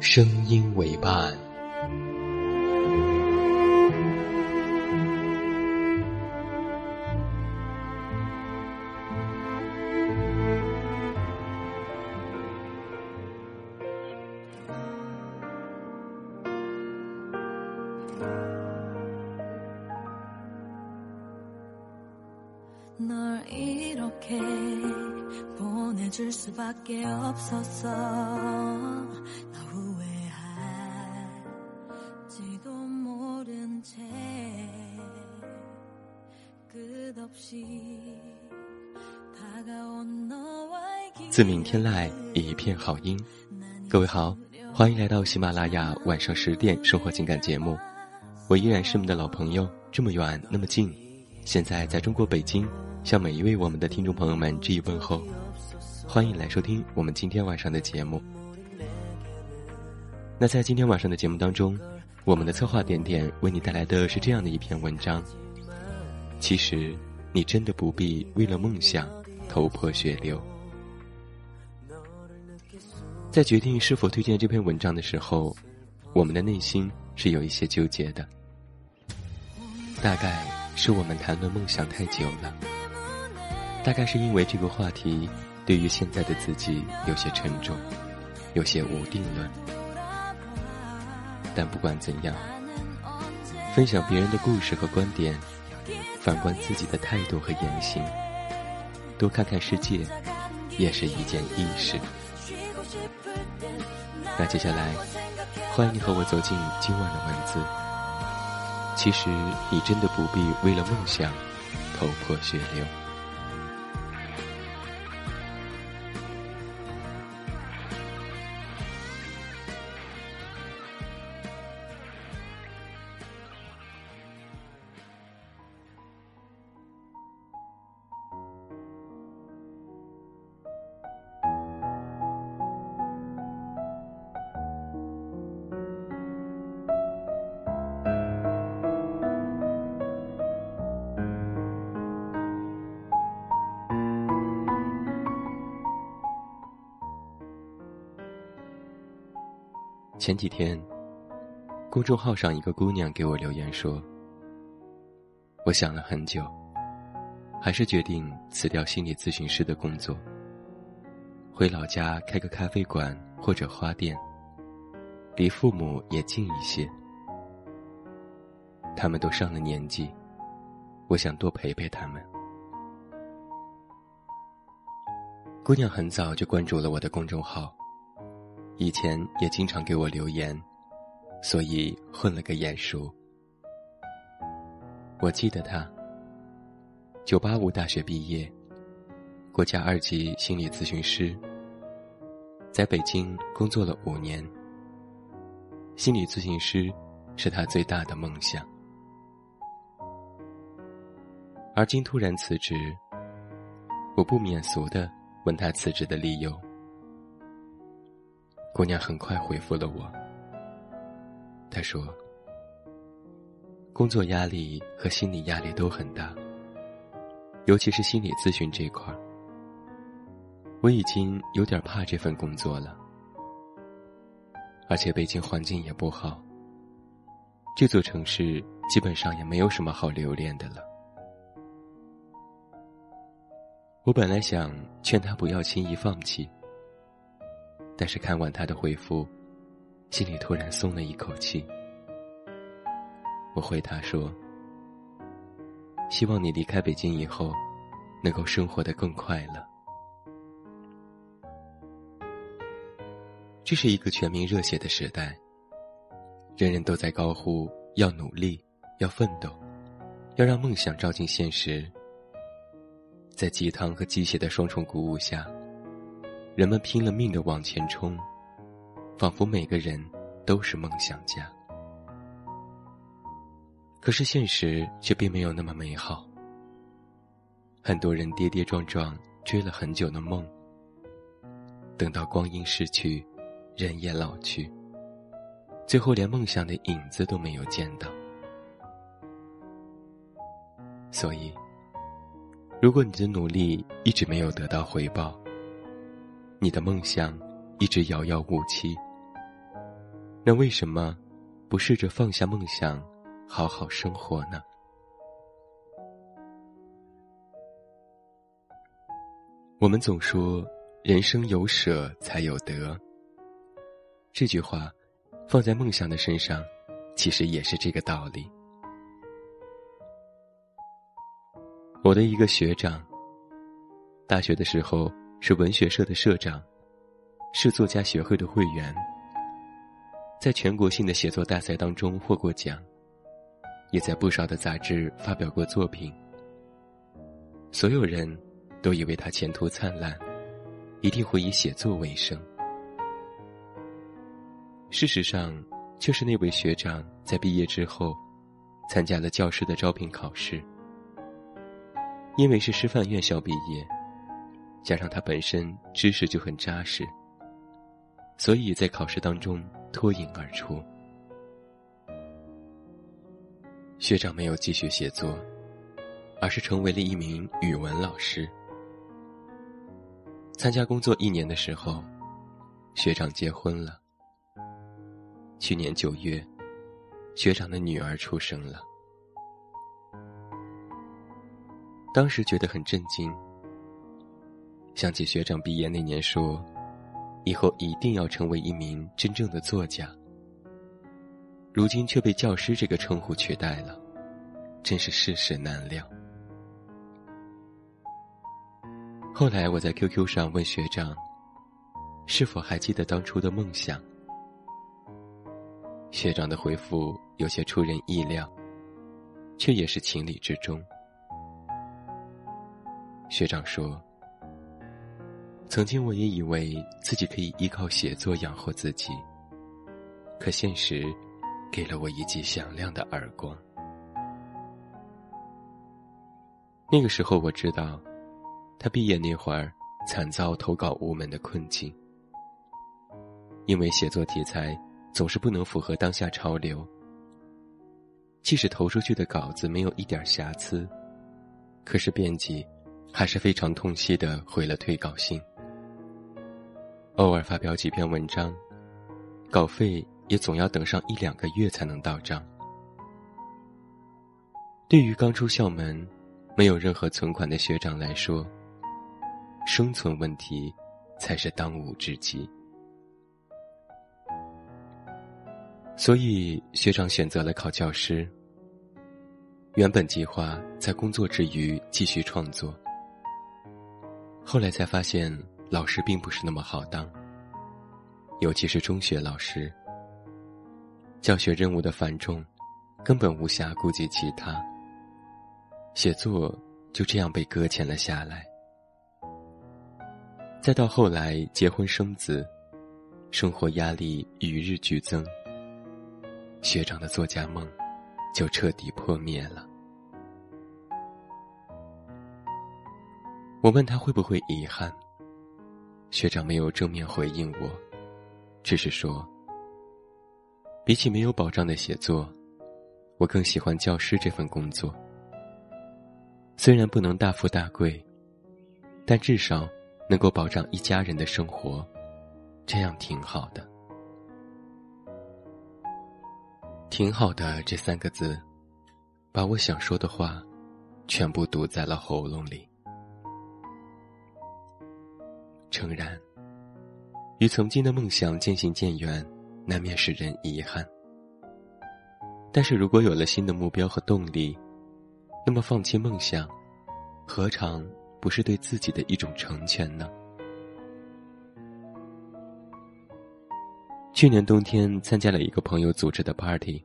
声音为伴。自鸣天籁，一片好音。各位好，欢迎来到喜马拉雅晚上十点生活情感节目。我依然是你们的老朋友，这么远那么近。现在在中国北京，向每一位我们的听众朋友们致以问候。欢迎来收听我们今天晚上的节目。那在今天晚上的节目当中，我们的策划点点为你带来的是这样的一篇文章。其实，你真的不必为了梦想头破血流。在决定是否推荐这篇文章的时候，我们的内心是有一些纠结的。大概是我们谈论梦想太久了，大概是因为这个话题对于现在的自己有些沉重，有些无定论。但不管怎样，分享别人的故事和观点。反观自己的态度和言行，多看看世界，也是一件易事。那接下来，欢迎你和我走进今晚的文字。其实，你真的不必为了梦想头破血流。前几天，公众号上一个姑娘给我留言说：“我想了很久，还是决定辞掉心理咨询师的工作，回老家开个咖啡馆或者花店，离父母也近一些。他们都上了年纪，我想多陪陪他们。”姑娘很早就关注了我的公众号。以前也经常给我留言，所以混了个眼熟。我记得他，九八五大学毕业，国家二级心理咨询师，在北京工作了五年。心理咨询师是他最大的梦想，而今突然辞职，我不免俗的问他辞职的理由。姑娘很快回复了我。她说：“工作压力和心理压力都很大，尤其是心理咨询这块儿，我已经有点怕这份工作了。而且北京环境也不好，这座城市基本上也没有什么好留恋的了。我本来想劝她不要轻易放弃。”但是看完他的回复，心里突然松了一口气。我回他说：“希望你离开北京以后，能够生活的更快乐。”这是一个全民热血的时代，人人都在高呼要努力，要奋斗，要让梦想照进现实。在鸡汤和鸡血的双重鼓舞下，人们拼了命的往前冲，仿佛每个人都是梦想家。可是现实却并没有那么美好。很多人跌跌撞撞追了很久的梦，等到光阴逝去，人也老去，最后连梦想的影子都没有见到。所以，如果你的努力一直没有得到回报，你的梦想一直遥遥无期，那为什么不试着放下梦想？好好生活呢。我们总说“人生有舍才有得”，这句话放在梦想的身上，其实也是这个道理。我的一个学长，大学的时候是文学社的社长，是作家协会的会员，在全国性的写作大赛当中获过奖。也在不少的杂志发表过作品。所有人都以为他前途灿烂，一定会以写作为生。事实上，就是那位学长在毕业之后，参加了教师的招聘考试。因为是师范院校毕业，加上他本身知识就很扎实，所以在考试当中脱颖而出。学长没有继续写作，而是成为了一名语文老师。参加工作一年的时候，学长结婚了。去年九月，学长的女儿出生了。当时觉得很震惊，想起学长毕业那年说：“以后一定要成为一名真正的作家。”如今却被教师这个称呼取代了，真是世事难料。后来我在 QQ 上问学长：“是否还记得当初的梦想？”学长的回复有些出人意料，却也是情理之中。学长说：“曾经我也以为自己可以依靠写作养活自己，可现实……”给了我一记响亮的耳光。那个时候我知道，他毕业那会儿惨遭投稿无门的困境，因为写作题材总是不能符合当下潮流。即使投出去的稿子没有一点瑕疵，可是编辑还是非常痛惜的回了退稿信。偶尔发表几篇文章，稿费。也总要等上一两个月才能到账。对于刚出校门、没有任何存款的学长来说，生存问题才是当务之急。所以，学长选择了考教师。原本计划在工作之余继续创作，后来才发现老师并不是那么好当，尤其是中学老师。教学任务的繁重，根本无暇顾及其他。写作就这样被搁浅了下来。再到后来结婚生子，生活压力与日俱增，学长的作家梦就彻底破灭了。我问他会不会遗憾，学长没有正面回应我，只是说。比起没有保障的写作，我更喜欢教师这份工作。虽然不能大富大贵，但至少能够保障一家人的生活，这样挺好的。挺好的这三个字，把我想说的话，全部堵在了喉咙里。诚然，与曾经的梦想渐行渐远。难免使人遗憾。但是如果有了新的目标和动力，那么放弃梦想，何尝不是对自己的一种成全呢？去年冬天参加了一个朋友组织的 party，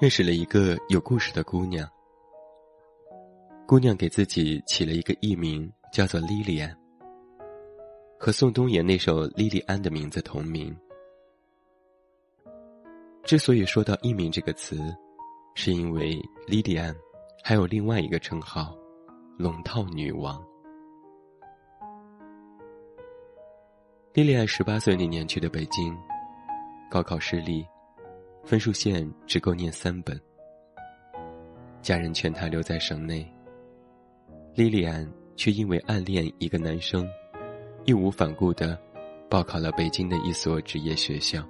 认识了一个有故事的姑娘。姑娘给自己起了一个艺名，叫做莉莉安，和宋冬野那首《莉莉安》的名字同名。之所以说到艺名这个词，是因为莉莉安还有另外一个称号——龙套女王。莉莉安十八岁那年去的北京。高考失利，分数线只够念三本。家人劝她留在省内。莉莉安却因为暗恋一个男生，义无反顾的报考了北京的一所职业学校。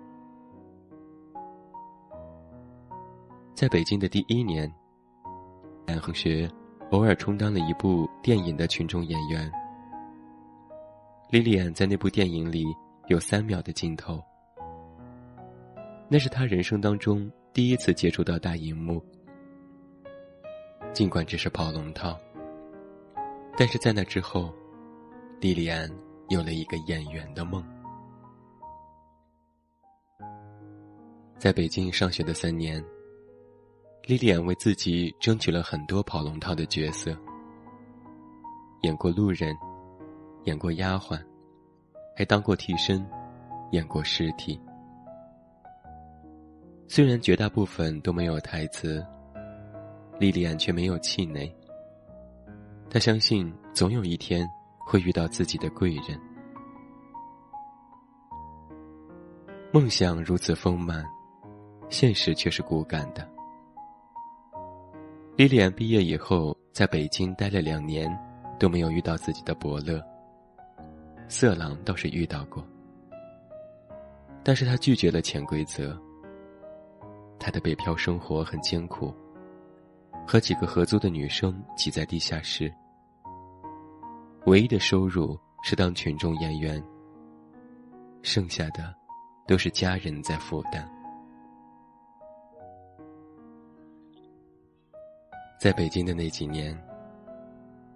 在北京的第一年，男同学偶尔充当了一部电影的群众演员。莉莉安在那部电影里有三秒的镜头。那是他人生当中第一次接触到大荧幕，尽管只是跑龙套，但是在那之后，莉莉安有了一个演员的梦。在北京上学的三年，莉莉安为自己争取了很多跑龙套的角色，演过路人，演过丫鬟，还当过替身，演过尸体。虽然绝大部分都没有台词，莉莉安却没有气馁。她相信总有一天会遇到自己的贵人。梦想如此丰满，现实却是骨感的。莉莉安毕业以后，在北京待了两年，都没有遇到自己的伯乐。色狼倒是遇到过，但是他拒绝了潜规则。他的北漂生活很艰苦，和几个合租的女生挤在地下室，唯一的收入是当群众演员，剩下的都是家人在负担。在北京的那几年，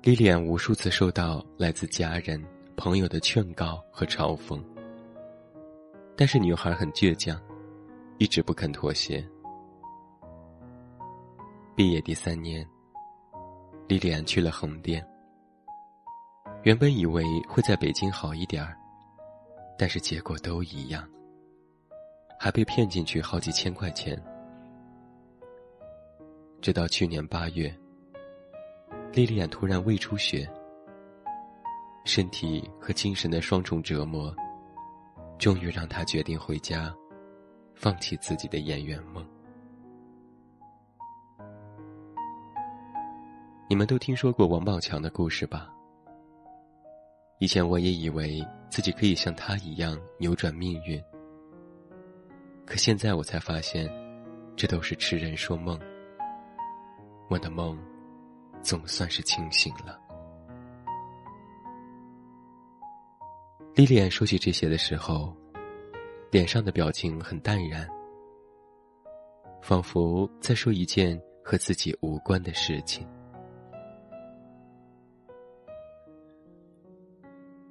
莉莉安无数次受到来自家人、朋友的劝告和嘲讽，但是女孩很倔强。一直不肯妥协。毕业第三年，莉莉安去了横店。原本以为会在北京好一点儿，但是结果都一样，还被骗进去好几千块钱。直到去年八月，莉莉安突然胃出血，身体和精神的双重折磨，终于让她决定回家。放弃自己的演员梦。你们都听说过王宝强的故事吧？以前我也以为自己可以像他一样扭转命运，可现在我才发现，这都是痴人说梦。我的梦，总算是清醒了。莉莉安说起这些的时候。脸上的表情很淡然，仿佛在说一件和自己无关的事情。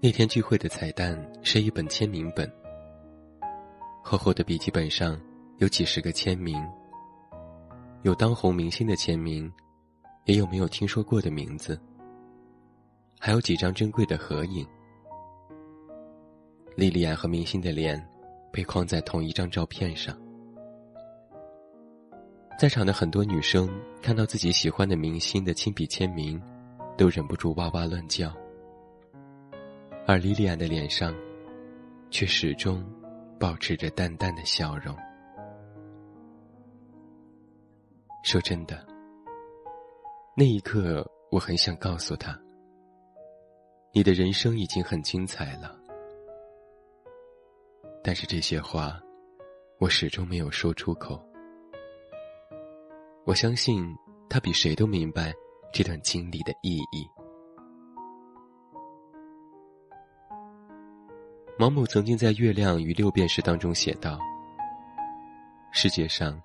那天聚会的彩蛋是一本签名本，厚厚的笔记本上有几十个签名，有当红明星的签名，也有没有听说过的名字，还有几张珍贵的合影。莉莉安和明星的脸。被框在同一张照片上，在场的很多女生看到自己喜欢的明星的亲笔签名，都忍不住哇哇乱叫。而莉莉安的脸上，却始终保持着淡淡的笑容。说真的，那一刻我很想告诉他：“你的人生已经很精彩了。”但是这些话，我始终没有说出口。我相信他比谁都明白这段经历的意义。毛姆曾经在《月亮与六便士》当中写道：“世界上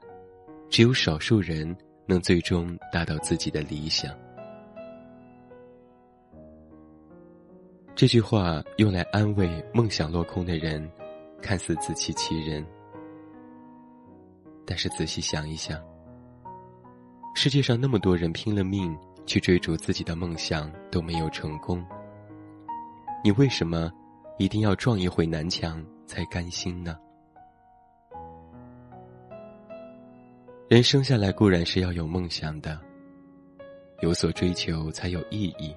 只有少数人能最终达到自己的理想。这句话用来安慰梦想落空的人，看似自欺欺人。但是仔细想一想，世界上那么多人拼了命去追逐自己的梦想都没有成功，你为什么一定要撞一回南墙才甘心呢？人生下来固然是要有梦想的，有所追求才有意义。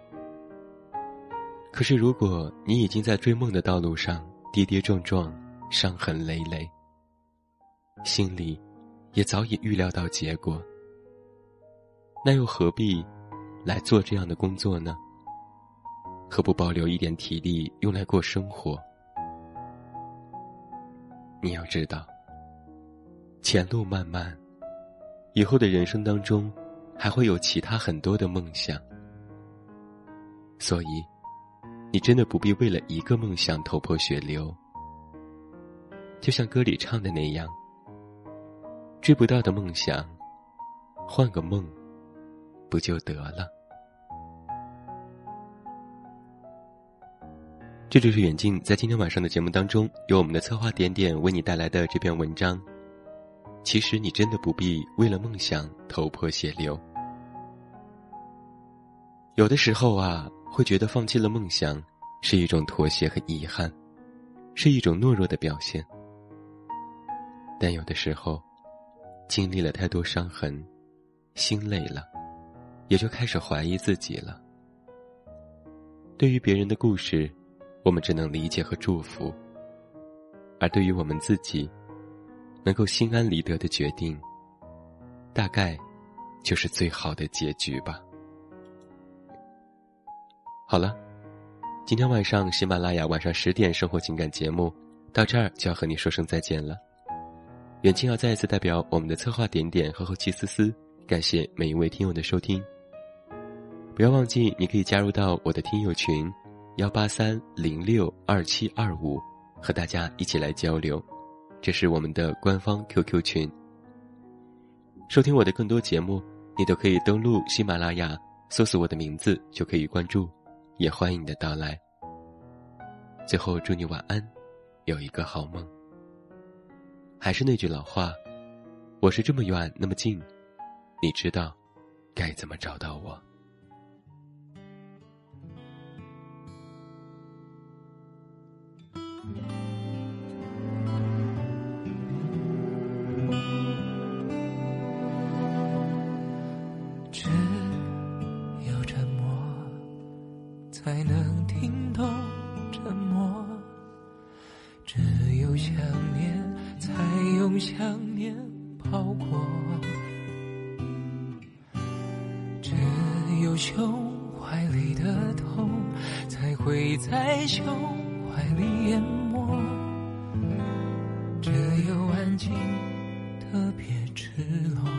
可是，如果你已经在追梦的道路上跌跌撞撞、伤痕累累，心里也早已预料到结果，那又何必来做这样的工作呢？何不保留一点体力用来过生活？你要知道，前路漫漫，以后的人生当中还会有其他很多的梦想，所以。你真的不必为了一个梦想头破血流，就像歌里唱的那样，追不到的梦想，换个梦，不就得了？这就是远近在今天晚上的节目当中，由我们的策划点点为你带来的这篇文章。其实你真的不必为了梦想头破血流，有的时候啊。会觉得放弃了梦想是一种妥协和遗憾，是一种懦弱的表现。但有的时候，经历了太多伤痕，心累了，也就开始怀疑自己了。对于别人的故事，我们只能理解和祝福；而对于我们自己，能够心安理得的决定，大概就是最好的结局吧。好了，今天晚上喜马拉雅晚上十点生活情感节目到这儿就要和你说声再见了。远近要再一次代表我们的策划点点和后期思思，感谢每一位听友的收听。不要忘记，你可以加入到我的听友群幺八三零六二七二五，和大家一起来交流。这是我们的官方 QQ 群。收听我的更多节目，你都可以登录喜马拉雅，搜索我的名字就可以关注。也欢迎你的到来。最后，祝你晚安，有一个好梦。还是那句老话，我是这么远那么近，你知道该怎么找到我。才能听懂沉默，只有想念才用想念包裹，只有胸怀里的痛才会在胸怀里淹没，只有安静特别赤裸，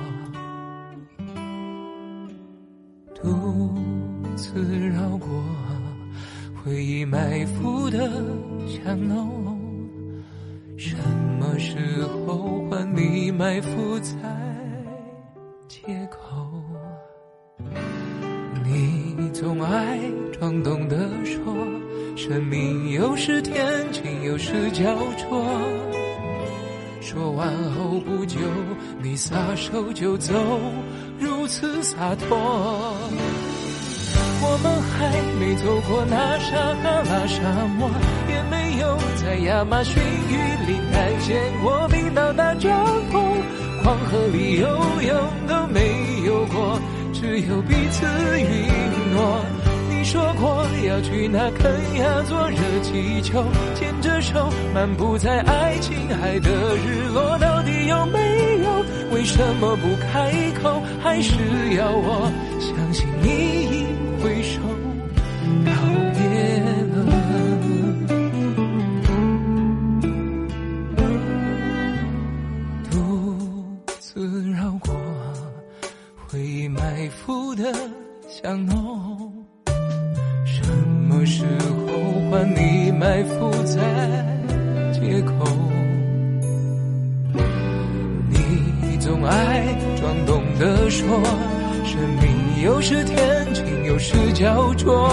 独自绕过。回忆埋伏的香浓，什么时候换你埋伏在街口？你总爱装懂的说，生命有时天晴，有时焦灼。说完后不久，你撒手就走，如此洒脱。我们还没走过那撒哈拉沙漠，也没有在亚马逊雨林看见过冰岛大帐篷，黄河里游泳都没有过，只有彼此允诺。你说过要去那肯亚坐热气球，牵着手漫步在爱琴海的日落，到底有没有？为什么不开口？还是要我相信你？挥手告别了，独自绕过回忆埋伏的巷弄，什么时候换你埋伏在街口？你总爱装懂的说，生命有时天晴，有时焦灼。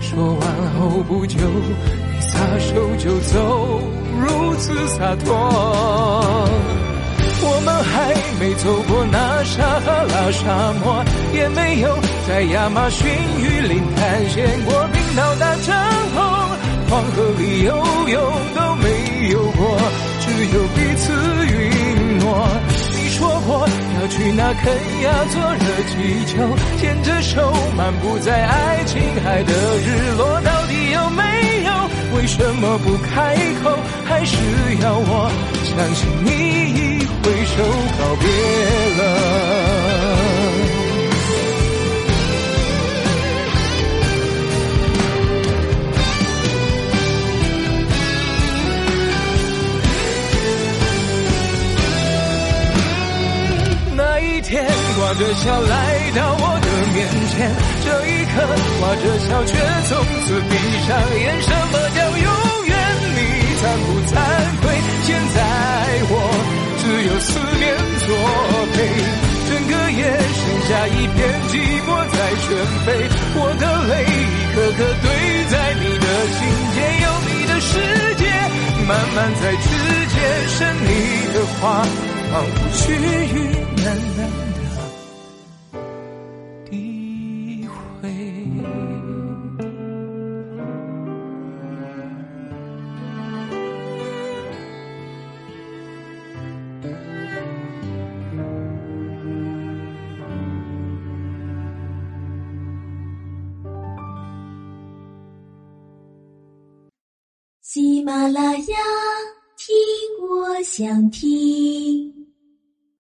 说完后不久，你撒手就走，如此洒脱。我们还没走过那撒哈拉沙漠，也没有在亚马逊雨林探险过冰岛大帐篷，黄河里游泳都没有过，只有彼此允诺。去那肯亚坐热气球，牵着手漫步在爱琴海的日落，到底有没有？为什么不开口？还是要我相信你？挥手告别了。挂着笑来到我的面前，这一刻挂着笑却从此闭上眼。什么叫永远？你惭不惭愧？现在我。只有思念作陪，整个夜剩下一片寂寞在喧飞。我的泪一颗颗堆在你的心间，有你的世界，慢慢在指尖生你的话，仿佛去雨难啦啦呀听我想听。